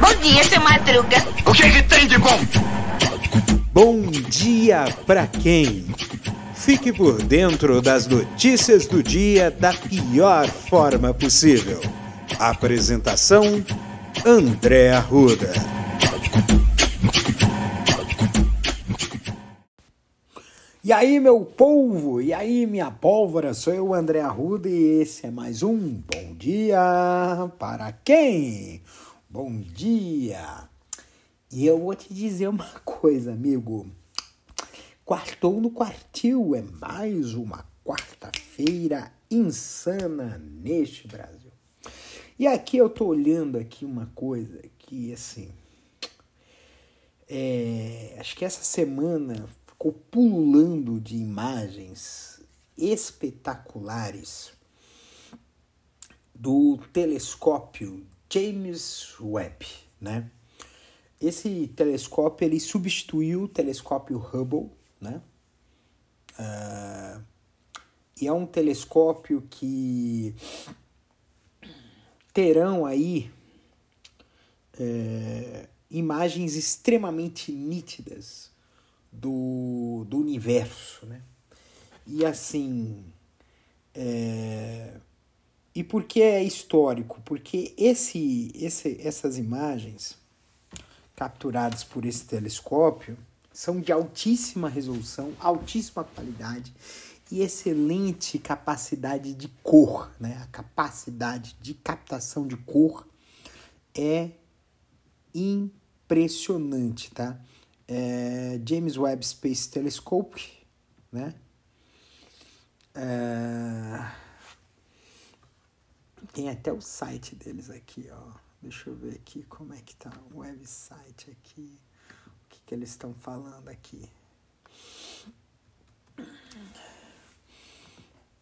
Bom dia, seu Madruga. O que, que tem de bom? Bom dia pra quem? Fique por dentro das notícias do dia da pior forma possível. Apresentação: André Arruda. E aí, meu povo? E aí, minha pólvora? Sou eu, André Arruda, e esse é mais um Bom Dia para quem? Bom dia! E eu vou te dizer uma coisa, amigo. Quartou no quartil é mais uma quarta-feira insana neste Brasil. E aqui eu tô olhando aqui uma coisa que, assim, é, acho que essa semana ficou pululando de imagens espetaculares do telescópio James Webb, né? Esse telescópio ele substituiu o telescópio Hubble, né? Uh, e é um telescópio que terão aí é, imagens extremamente nítidas do, do universo, né? E assim, é... e por que é histórico? Porque esse, esse, essas imagens capturadas por esse telescópio são de altíssima resolução, altíssima qualidade e excelente capacidade de cor, né? A capacidade de captação de cor é impressionante, tá? É, James Webb Space Telescope, né? É, tem até o site deles aqui, ó. Deixa eu ver aqui como é que tá o website aqui. O que, que eles estão falando aqui.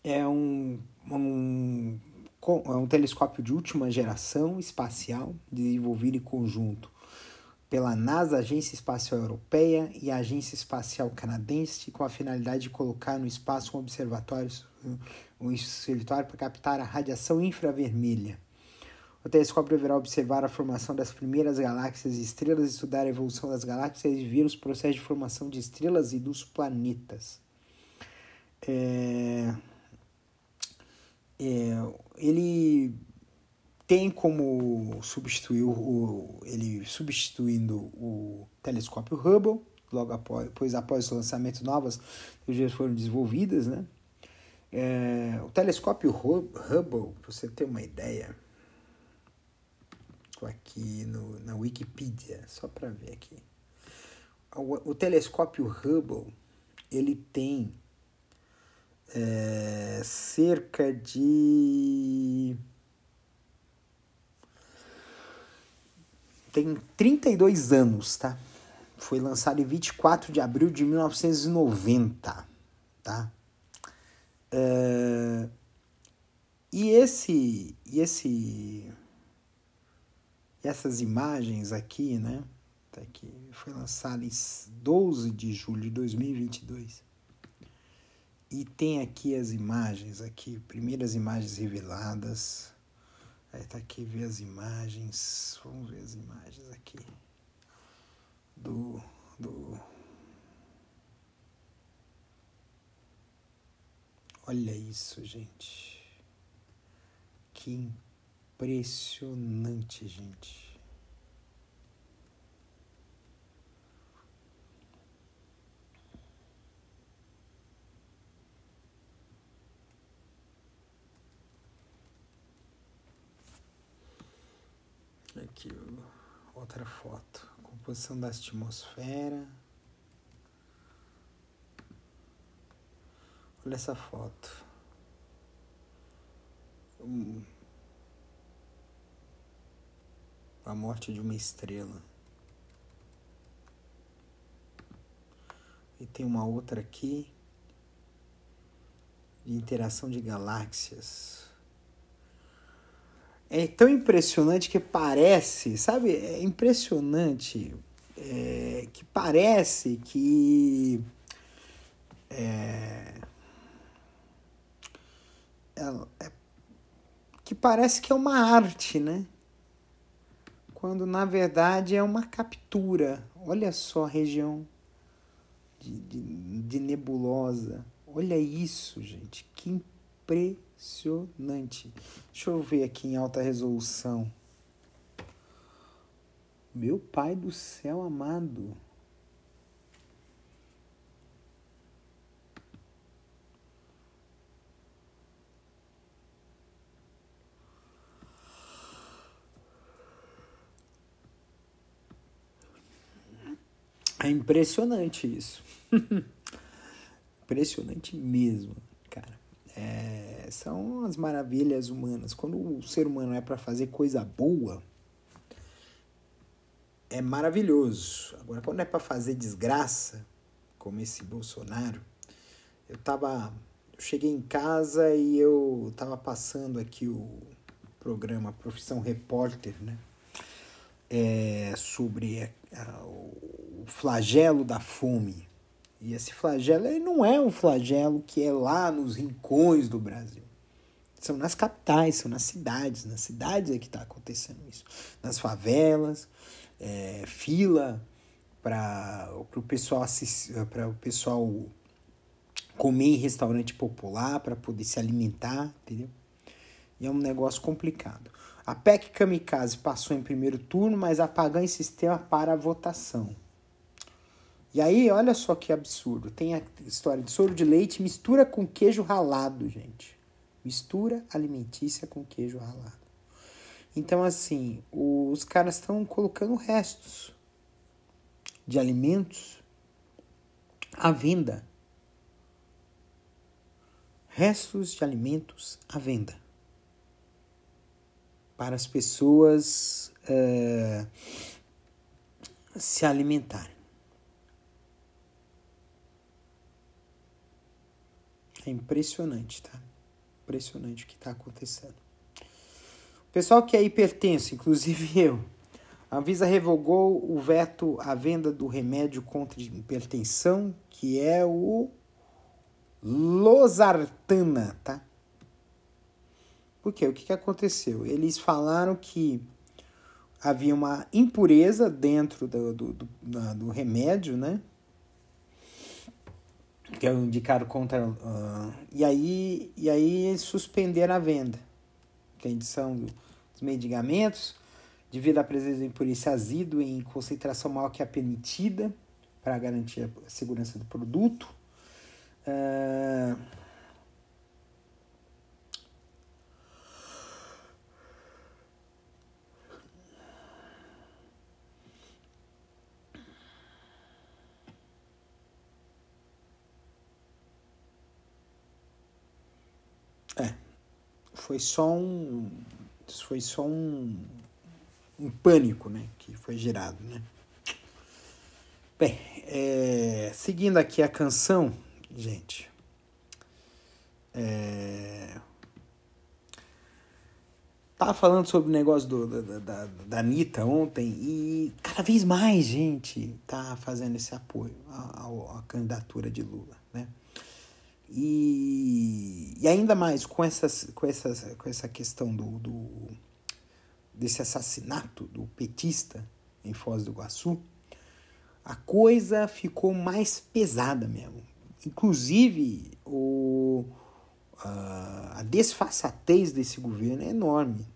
É um, um, é um telescópio de última geração espacial desenvolvido em conjunto pela NASA, Agência Espacial Europeia e a Agência Espacial Canadense, com a finalidade de colocar no espaço um observatório, um observatório para captar a radiação infravermelha. O telescópio deverá observar a formação das primeiras galáxias e estrelas, estudar a evolução das galáxias e ver os processos de formação de estrelas e dos planetas. É... É... Ele tem como substituir o, ele substituindo o telescópio Hubble, logo após, pois após o lançamento novas tecnologias foram desenvolvidas, né? É, o telescópio Hubble, para você ter uma ideia, estou aqui no, na Wikipedia, só para ver aqui. O, o, telescópio Hubble, ele tem é, cerca de tem 32 anos, tá? Foi lançado em 24 de abril de 1990, tá? É... E esse, e esse, essas imagens aqui, né? Tá aqui, foi lançado em 12 de julho de 2022. E tem aqui as imagens aqui, primeiras imagens reveladas Aí tá aqui ver as imagens. Vamos ver as imagens aqui. Do. do Olha isso, gente. Que impressionante, gente. Aqui outra foto. Composição da atmosfera. Olha essa foto. Hum. A morte de uma estrela. E tem uma outra aqui de interação de galáxias é tão impressionante que parece, sabe? É impressionante é, que parece que é, é, que parece que é uma arte, né? Quando na verdade é uma captura. Olha só a região de, de, de nebulosa. Olha isso, gente. Que impressionante. Deixa eu ver aqui em alta resolução. Meu pai do céu amado. É impressionante isso. impressionante mesmo, cara. É, são as maravilhas humanas. Quando o ser humano é para fazer coisa boa, é maravilhoso. Agora, quando é para fazer desgraça, como esse Bolsonaro, eu tava. Eu cheguei em casa e eu tava passando aqui o programa Profissão Repórter, né? É, sobre a, a, o flagelo da fome. E esse flagelo ele não é um flagelo que é lá nos rincões do Brasil. São nas capitais, são nas cidades. Nas cidades é que está acontecendo isso. Nas favelas, é, fila para o pessoal para o pessoal comer em restaurante popular para poder se alimentar, entendeu? E é um negócio complicado. A PEC Kamikaze passou em primeiro turno, mas apagou em sistema para a votação. E aí, olha só que absurdo. Tem a história de soro de leite mistura com queijo ralado, gente. Mistura alimentícia com queijo ralado. Então, assim, os caras estão colocando restos de alimentos à venda. Restos de alimentos à venda. Para as pessoas uh, se alimentarem. É impressionante, tá? Impressionante o que está acontecendo. O pessoal que é hipertenso, inclusive eu, a Anvisa revogou o veto à venda do remédio contra hipertensão, que é o losartana, tá? Por quê? O que, que aconteceu? Eles falaram que havia uma impureza dentro do, do, do, do remédio, né? Que o indicado contra. Uh, e, aí, e aí suspenderam a venda. Edição dos medicamentos, devido à presença de impureza azido em concentração maior que a permitida, para garantir a segurança do produto. Uh, foi só um foi só um, um pânico né que foi gerado né. Bem é, seguindo aqui a canção gente é, tava falando sobre o negócio do, da, da, da Anitta ontem e cada vez mais gente tá fazendo esse apoio à, à candidatura de Lula né e, e ainda mais com, essas, com, essas, com essa questão do, do, desse assassinato do petista em Foz do Iguaçu, a coisa ficou mais pesada mesmo. Inclusive, o, a, a desfaçatez desse governo é enorme.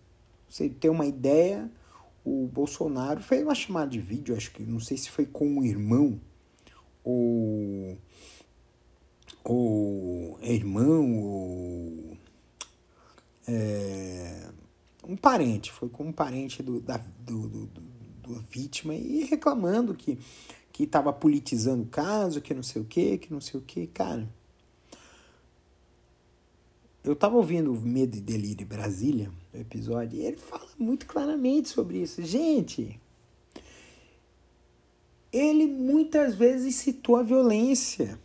Você tem uma ideia, o Bolsonaro fez uma chamada de vídeo, acho que não sei se foi com o irmão ou ou irmão, ou é, um parente, foi com um parente do, da do, do, do, do vítima e reclamando que que estava politizando o caso, que não sei o que, que não sei o que, cara. Eu tava ouvindo Medo e Delírio Brasília, o episódio, e ele fala muito claramente sobre isso. Gente, ele muitas vezes citou a violência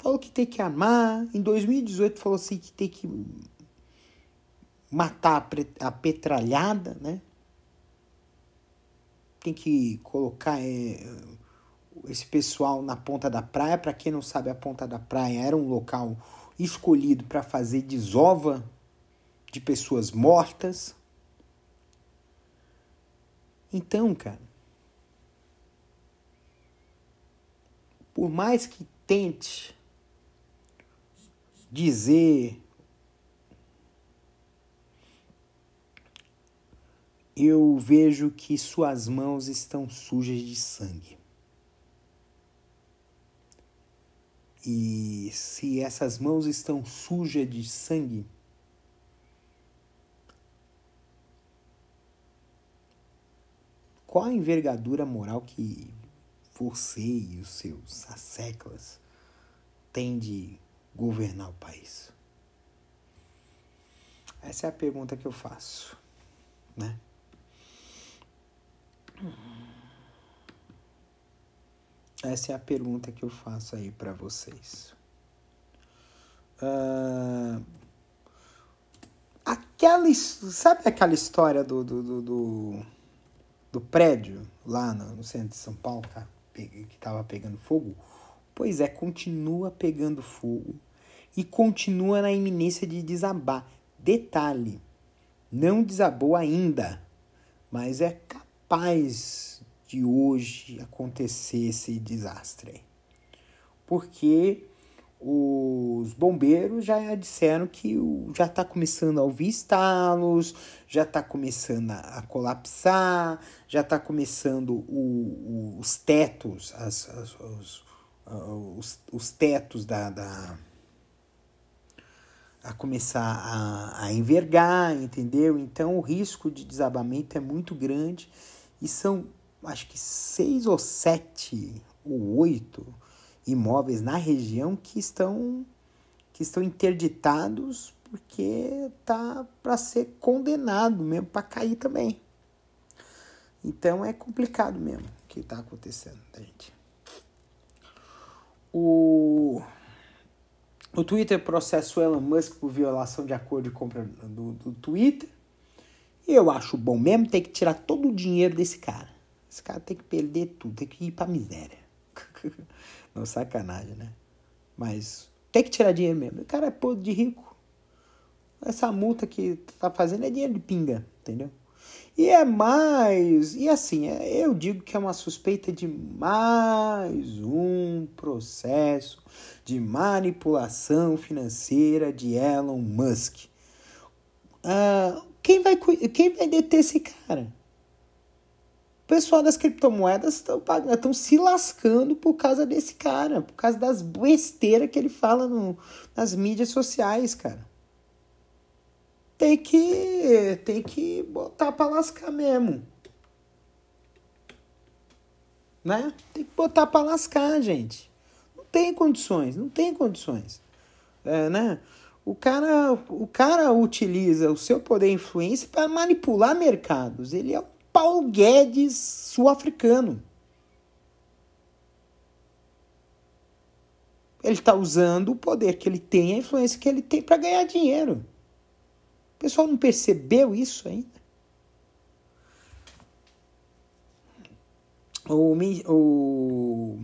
falou que tem que amar. Em 2018 falou assim que tem que matar a petralhada, né? Tem que colocar é, esse pessoal na ponta da praia. Para quem não sabe, a ponta da praia era um local escolhido para fazer desova de pessoas mortas. Então, cara, por mais que tente dizer eu vejo que suas mãos estão sujas de sangue. E se essas mãos estão sujas de sangue, qual a envergadura moral que você e os seus asseclas têm de governar o país? Essa é a pergunta que eu faço, né? Essa é a pergunta que eu faço aí para vocês. Uh, aquela, sabe aquela história do, do, do, do, do prédio lá no, no, centro de São Paulo tá, que estava pegando fogo? Pois é, continua pegando fogo e continua na iminência de desabar. Detalhe, não desabou ainda, mas é capaz de hoje acontecer esse desastre. Porque os bombeiros já disseram que já está começando a ouvir estalos, já está começando a colapsar, já está começando o, o, os tetos, as, as, os, os, os, tetos da, da a começar a, a envergar, entendeu? Então o risco de desabamento é muito grande e são acho que seis ou sete ou oito imóveis na região que estão que estão interditados porque tá para ser condenado mesmo para cair também. Então é complicado mesmo o que está acontecendo, gente. O o Twitter processa o Elon Musk por violação de acordo de compra do, do Twitter. E eu acho bom mesmo ter que tirar todo o dinheiro desse cara. Esse cara tem que perder tudo, tem que ir pra miséria. Não, sacanagem, né? Mas tem que tirar dinheiro mesmo. O cara é podre de rico. Essa multa que tá fazendo é dinheiro de pinga, entendeu? E é mais. E assim, é, eu digo que é uma suspeita de mais um processo de manipulação financeira de Elon Musk. Ah, quem, vai, quem vai deter esse cara? pessoal das criptomoedas estão se lascando por causa desse cara, por causa das besteiras que ele fala no, nas mídias sociais, cara. Tem que, tem que botar pra lascar mesmo. Né? Tem que botar pra lascar, gente. Não tem condições, não tem condições. É, né? O cara, o cara utiliza o seu poder e influência para manipular mercados. Ele é um Paulo Guedes sul-africano. Ele está usando o poder que ele tem, a influência que ele tem para ganhar dinheiro. O pessoal não percebeu isso ainda? O, o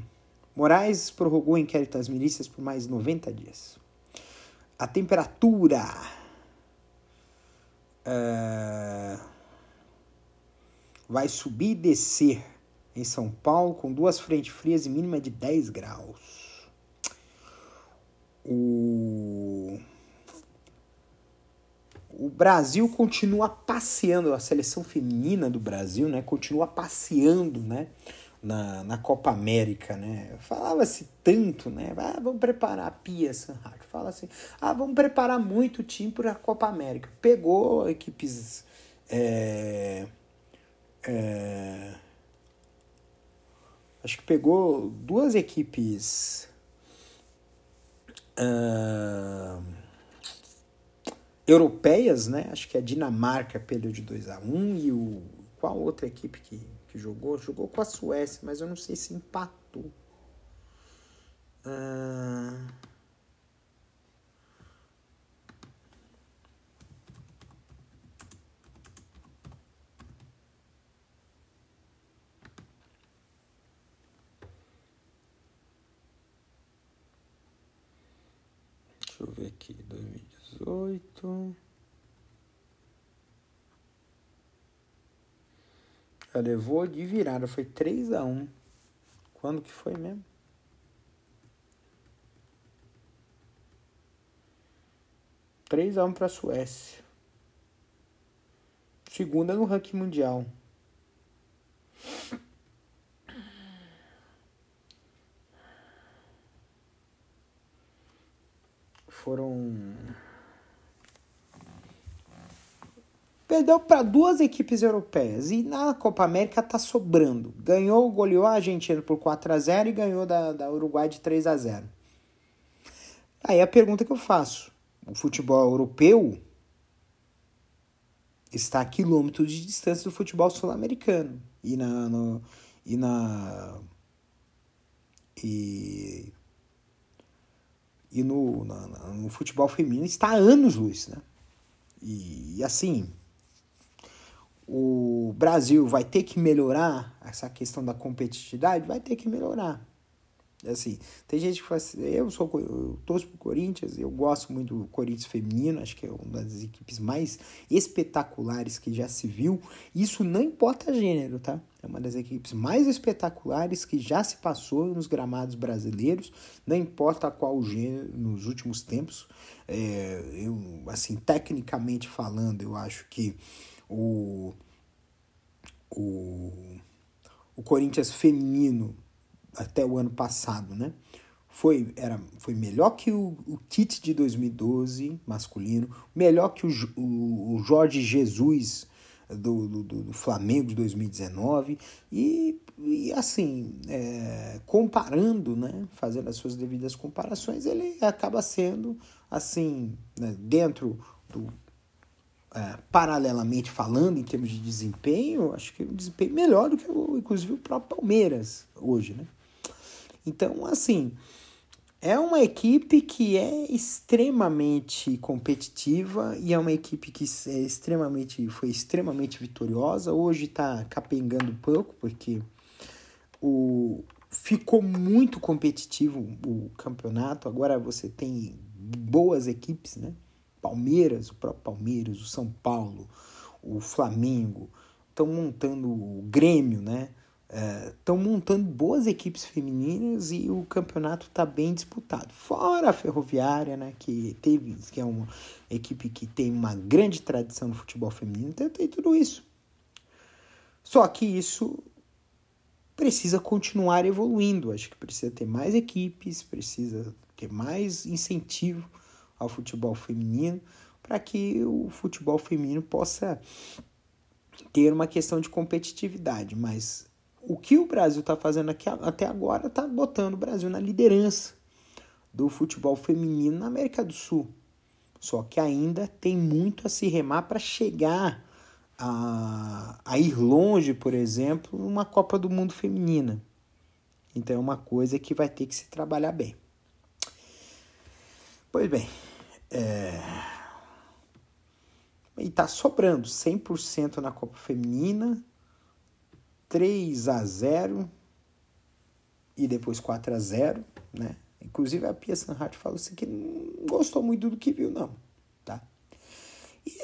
Moraes prorrogou o inquérito das milícias por mais 90 dias. A temperatura. Uh, vai subir e descer em São Paulo com duas frentes frias e mínima de 10 graus. O Brasil continua passeando, a seleção feminina do Brasil, né, continua passeando, né, na, na Copa América, né? Falava-se tanto, né? Ah, vamos preparar a Pia Sanhart. Fala assim, ah, vamos preparar muito o time para a Copa América. Pegou equipes é, é, acho que pegou duas equipes uh, europeias, né? Acho que a Dinamarca perdeu de 2 a 1 um, e o qual outra equipe que, que jogou? Jogou com a Suécia, mas eu não sei se empatou. Uh, ver aqui, 2018. Ela levou de virada, foi 3 a 1 Quando que foi mesmo? Três a um para a Suécia. Segunda no ranking mundial. Foram Perdeu para duas equipes europeias. E na Copa América tá sobrando. Ganhou, goleou a Argentina por 4 a 0 e ganhou da, da Uruguai de 3 a 0 Aí a pergunta que eu faço: o futebol europeu está a quilômetros de distância do futebol sul-americano. E na no, e na e, e no, na, no futebol feminino está a anos luz, né? E, e assim, o Brasil vai ter que melhorar essa questão da competitividade? Vai ter que melhorar. Assim, tem gente que fala assim, eu sou eu torço pro Corinthians, eu gosto muito do Corinthians feminino, acho que é uma das equipes mais espetaculares que já se viu. Isso não importa gênero, tá? É uma das equipes mais espetaculares que já se passou nos gramados brasileiros, não importa qual gênero nos últimos tempos. É, eu, assim, tecnicamente falando, eu acho que o, o, o Corinthians feminino até o ano passado, né? Foi, era, foi melhor que o, o Tite de 2012, masculino, melhor que o, o, o Jorge Jesus do, do, do, Flamengo de 2019, e, e assim, é, comparando, né, fazendo as suas devidas comparações, ele acaba sendo, assim, né, dentro do é, paralelamente falando, em termos de desempenho, acho que um desempenho melhor do que, o, inclusive, o próprio Palmeiras hoje, né? Então, assim, é uma equipe que é extremamente competitiva e é uma equipe que é extremamente, foi extremamente vitoriosa. Hoje está capengando um pouco, porque o, ficou muito competitivo o campeonato. Agora você tem boas equipes, né? Palmeiras, o próprio Palmeiras, o São Paulo, o Flamengo, estão montando o Grêmio, né? Estão é, montando boas equipes femininas e o campeonato está bem disputado. Fora a Ferroviária, né, que teve, que é uma equipe que tem uma grande tradição no futebol feminino, tem tudo isso. Só que isso precisa continuar evoluindo. Acho que precisa ter mais equipes, precisa ter mais incentivo ao futebol feminino, para que o futebol feminino possa ter uma questão de competitividade. Mas o que o Brasil está fazendo aqui até agora está botando o Brasil na liderança do futebol feminino na América do Sul. Só que ainda tem muito a se remar para chegar a, a ir longe, por exemplo, numa Copa do Mundo feminina. Então é uma coisa que vai ter que se trabalhar bem. Pois bem, é... e tá sobrando 100% na Copa Feminina, 3 a 0 e depois 4 a 0 né? Inclusive a Pia Sanhat falou assim que não gostou muito do que viu, não, tá?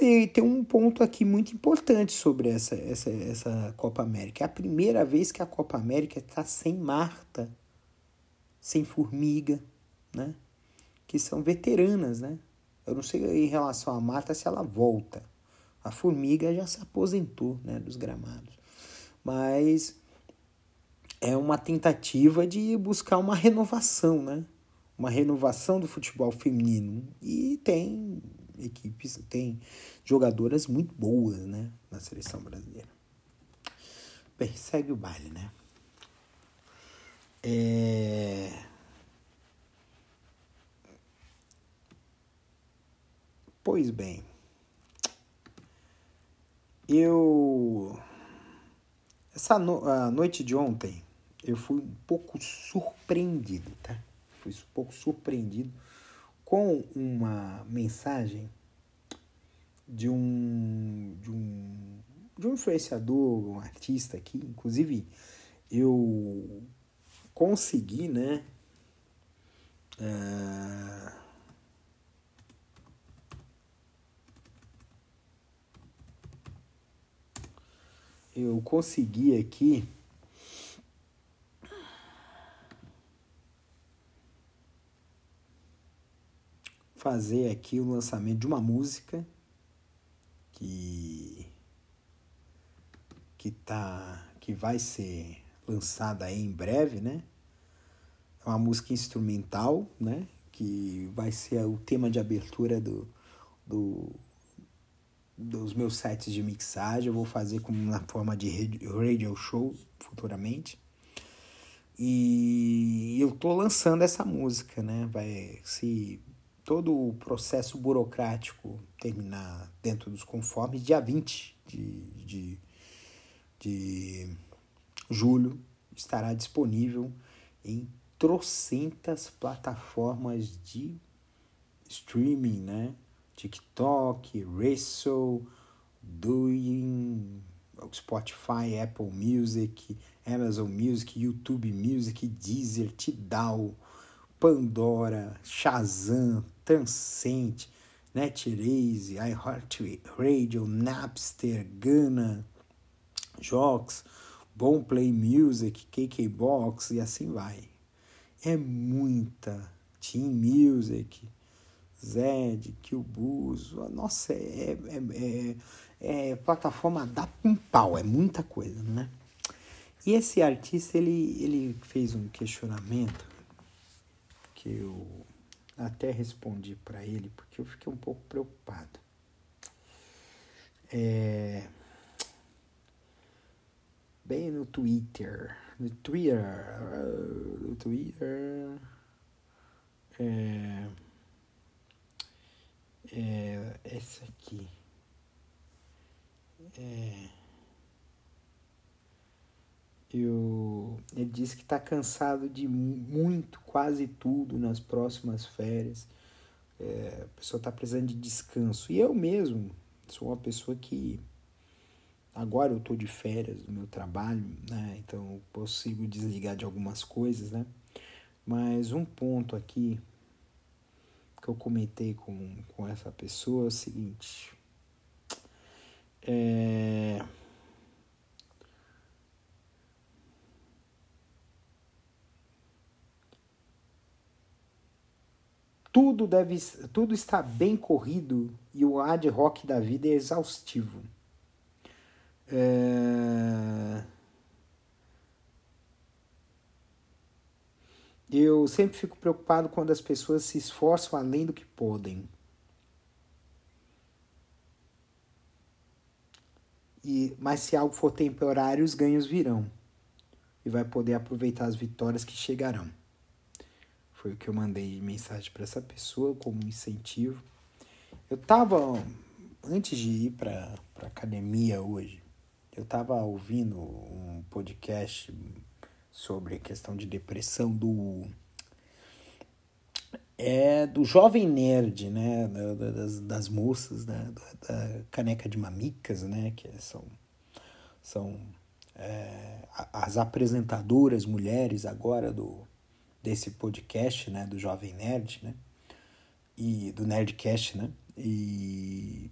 E tem um ponto aqui muito importante sobre essa, essa, essa Copa América. É a primeira vez que a Copa América está sem Marta, sem Formiga, né? que são veteranas, né? Eu não sei em relação à Marta se ela volta. A Formiga já se aposentou, né, dos gramados. Mas é uma tentativa de buscar uma renovação, né? Uma renovação do futebol feminino. E tem equipes, tem jogadoras muito boas, né, na seleção brasileira. Bem, segue o baile, né? É... Pois bem, eu. Essa no... a noite de ontem eu fui um pouco surpreendido, tá? Fui um pouco surpreendido com uma mensagem de um, de um, de um influenciador, um artista aqui. Inclusive, eu consegui, né? Uh, eu consegui aqui fazer aqui o lançamento de uma música que que tá que vai ser lançada aí em breve, né? É uma música instrumental, né? Que vai ser o tema de abertura do, do dos meus sets de mixagem. Eu vou fazer como na forma de radio show futuramente. E eu tô lançando essa música, né? Vai se todo o processo burocrático terminar dentro dos conformes, dia 20 de, de, de julho estará disponível em trocentas plataformas de streaming, né? TikTok, Wrestle, Doing, Spotify, Apple Music, Amazon Music, YouTube Music, Deezer, Tidal, Pandora, Shazam, Tencent, NetEase, iHeartRadio, Napster, Gana, Jox, Boomplay Music, KKBox e assim vai. É muita. Team Music, Zed, Kilbuzo, nossa, é, é, é, é, plataforma dá um pau, é muita coisa, né? E esse artista, ele, ele fez um questionamento que eu até respondi para ele, porque eu fiquei um pouco preocupado. É, bem no Twitter, no Twitter, no Twitter, é, essa aqui. É, eu, ele disse que está cansado de muito, quase tudo nas próximas férias. É, a pessoa está precisando de descanso. E eu mesmo sou uma pessoa que agora eu estou de férias do meu trabalho, né? Então eu consigo desligar de algumas coisas, né? Mas um ponto aqui que eu comentei com, com essa pessoa é o seguinte. É... Tudo, deve, tudo está bem corrido e o ad hoc da vida é exaustivo. É... Eu sempre fico preocupado quando as pessoas se esforçam além do que podem. E, mas se algo for temporário, os ganhos virão. E vai poder aproveitar as vitórias que chegarão. Foi o que eu mandei mensagem para essa pessoa como incentivo. Eu tava antes de ir para academia hoje, eu tava ouvindo um podcast sobre a questão de depressão do é do jovem nerd, né, das, das moças da, da, caneca de mamicas, né, que são são é, as apresentadoras mulheres agora do desse podcast, né, do jovem nerd, né, e do nerdcast, né, e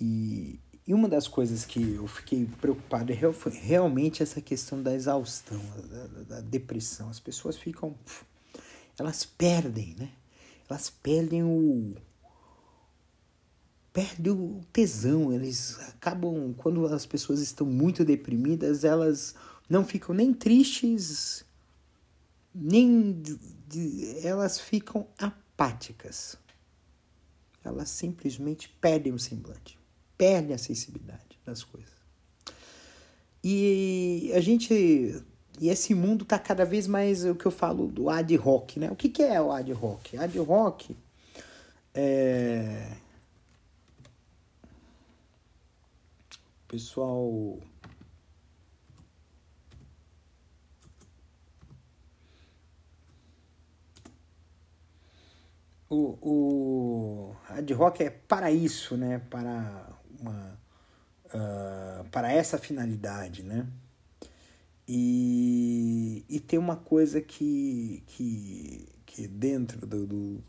e, e uma das coisas que eu fiquei preocupado é foi realmente essa questão da exaustão, da, da depressão. As pessoas ficam. Elas perdem, né? Elas perdem o. Perdem o tesão. Eles acabam. Quando as pessoas estão muito deprimidas, elas não ficam nem tristes, nem. Elas ficam apáticas. Elas simplesmente perdem o semblante perde a sensibilidade das coisas. E a gente. E esse mundo está cada vez mais o que eu falo do ad hoc, né? O que, que é o ad hoc? Ad hoc é. Pessoal. O, o ad hoc é para isso, né? Para uma uh, para essa finalidade, né? E, e tem uma coisa que, que, que dentro do, do,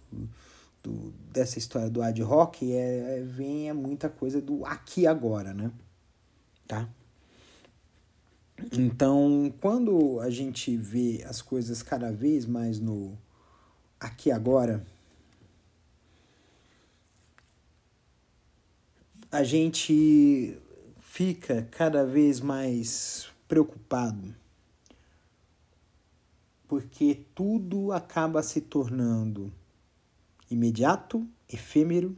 do, dessa história do ad hoc é, vem é muita coisa do aqui agora, né? Tá? Então, quando a gente vê as coisas cada vez mais no aqui agora, a gente fica cada vez mais preocupado porque tudo acaba se tornando imediato, efêmero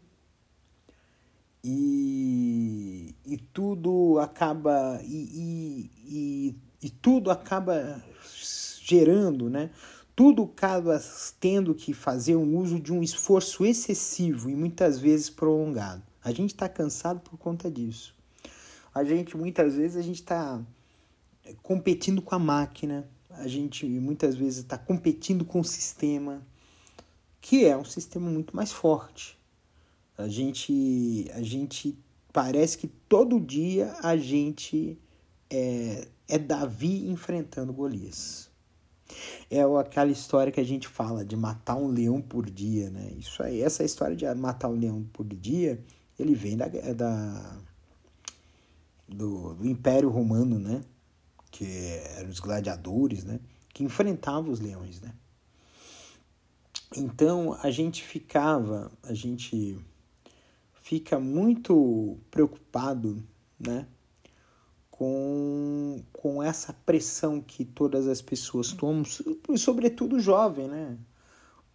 e, e tudo acaba e, e, e, e tudo acaba gerando, né? Tudo acaba tendo que fazer um uso de um esforço excessivo e muitas vezes prolongado. A gente está cansado por conta disso. A gente muitas vezes a gente está competindo com a máquina, a gente muitas vezes está competindo com o sistema, que é um sistema muito mais forte. A gente, a gente parece que todo dia a gente é, é Davi enfrentando Golias. É aquela história que a gente fala de matar um leão por dia, né? Isso aí, essa história de matar um leão por dia, ele vem da, da do, do Império Romano, né? Que eram os gladiadores, né? Que enfrentavam os leões, né? Então a gente ficava, a gente fica muito preocupado, né? Com, com essa pressão que todas as pessoas tomam, sobretudo jovem, né?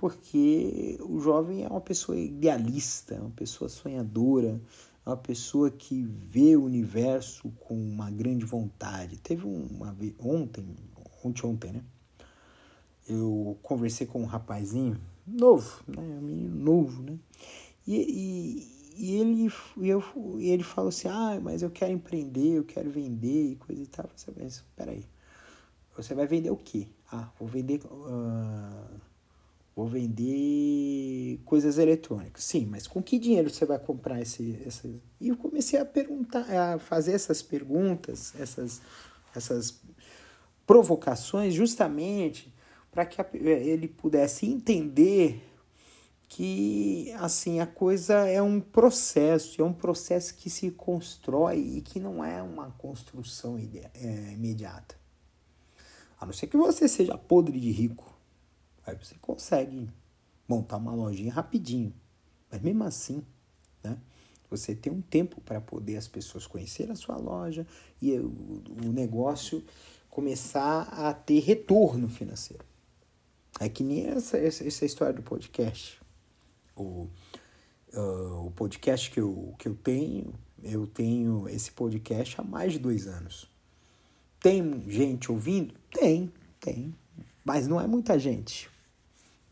Porque o jovem é uma pessoa idealista, uma pessoa sonhadora, é uma pessoa que vê o universo com uma grande vontade. Teve uma vez, ontem, ontem, ontem, né? Eu conversei com um rapazinho novo, né? Um menino novo, né? E, e, e ele, e eu, e ele falou assim, ah, mas eu quero empreender, eu quero vender e coisa e tal. Você pensa, peraí, você vai vender o quê? Ah, vou vender... Uh, Vou vender coisas eletrônicas. Sim, mas com que dinheiro você vai comprar esse, esse... E eu comecei a perguntar, a fazer essas perguntas, essas, essas provocações, justamente para que ele pudesse entender que assim a coisa é um processo, é um processo que se constrói e que não é uma construção é, imediata. A não ser que você seja podre de rico Aí você consegue montar uma lojinha rapidinho. Mas mesmo assim, né? Você tem um tempo para poder as pessoas conhecerem a sua loja e o negócio começar a ter retorno financeiro. É que nem essa, essa, essa história do podcast. O, uh, o podcast que eu, que eu tenho, eu tenho esse podcast há mais de dois anos. Tem gente ouvindo? Tem, tem. Mas não é muita gente.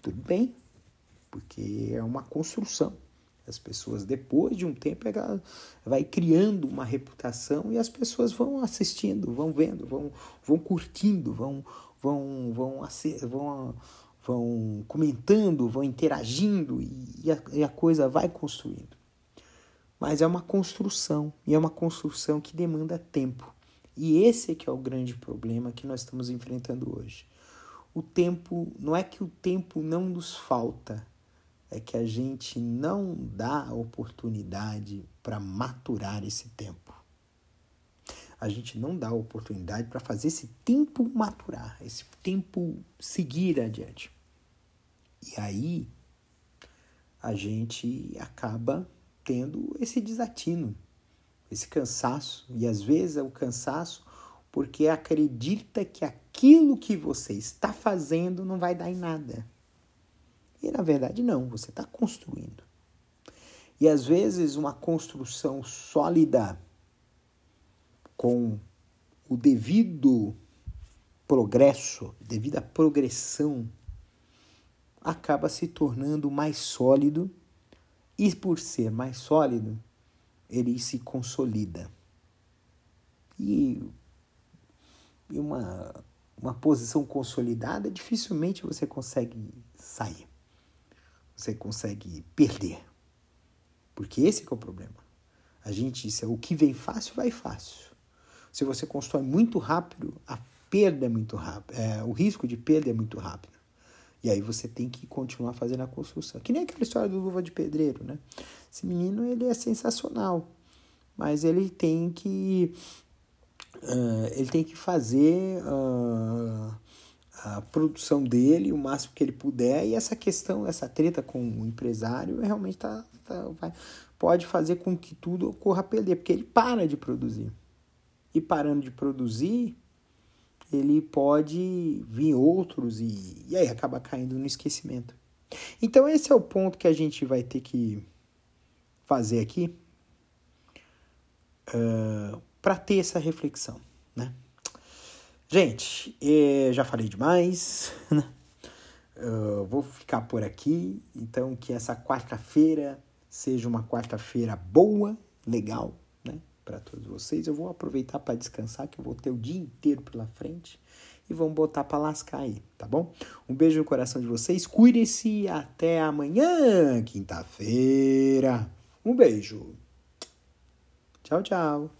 Tudo bem, porque é uma construção. As pessoas, depois de um tempo, ela vai criando uma reputação e as pessoas vão assistindo, vão vendo, vão, vão curtindo, vão, vão, vão, vão, vão comentando, vão interagindo e a, e a coisa vai construindo. Mas é uma construção, e é uma construção que demanda tempo. E esse é que é o grande problema que nós estamos enfrentando hoje o tempo, não é que o tempo não nos falta, é que a gente não dá oportunidade para maturar esse tempo. A gente não dá oportunidade para fazer esse tempo maturar, esse tempo seguir adiante. E aí a gente acaba tendo esse desatino, esse cansaço, e às vezes é o cansaço porque acredita que aquilo que você está fazendo não vai dar em nada. E na verdade, não, você está construindo. E às vezes, uma construção sólida, com o devido progresso, devida progressão, acaba se tornando mais sólido e, por ser mais sólido, ele se consolida. E em uma, uma posição consolidada, dificilmente você consegue sair. Você consegue perder. Porque esse é o problema. A gente disse, o que vem fácil, vai fácil. Se você constrói muito rápido, a perda é muito rápida. É, o risco de perda é muito rápido. E aí você tem que continuar fazendo a construção. Que nem aquela história do Luva de Pedreiro, né? Esse menino, ele é sensacional. Mas ele tem que uh, ele tem que fazer uh, a produção dele o máximo que ele puder e essa questão, essa treta com o empresário realmente tá, tá vai, pode fazer com que tudo ocorra a perder, porque ele para de produzir. E parando de produzir, ele pode vir outros e, e aí acaba caindo no esquecimento. Então esse é o ponto que a gente vai ter que fazer aqui ah, para ter essa reflexão, né? Gente, eh, já falei demais, né? Uh, vou ficar por aqui, então que essa quarta-feira seja uma quarta-feira boa, legal, né? Para todos vocês. Eu vou aproveitar para descansar, que eu vou ter o dia inteiro pela frente e vamos botar para lascar aí, tá bom? Um beijo no coração de vocês, cuidem-se até amanhã, quinta-feira. Um beijo. Tchau, tchau.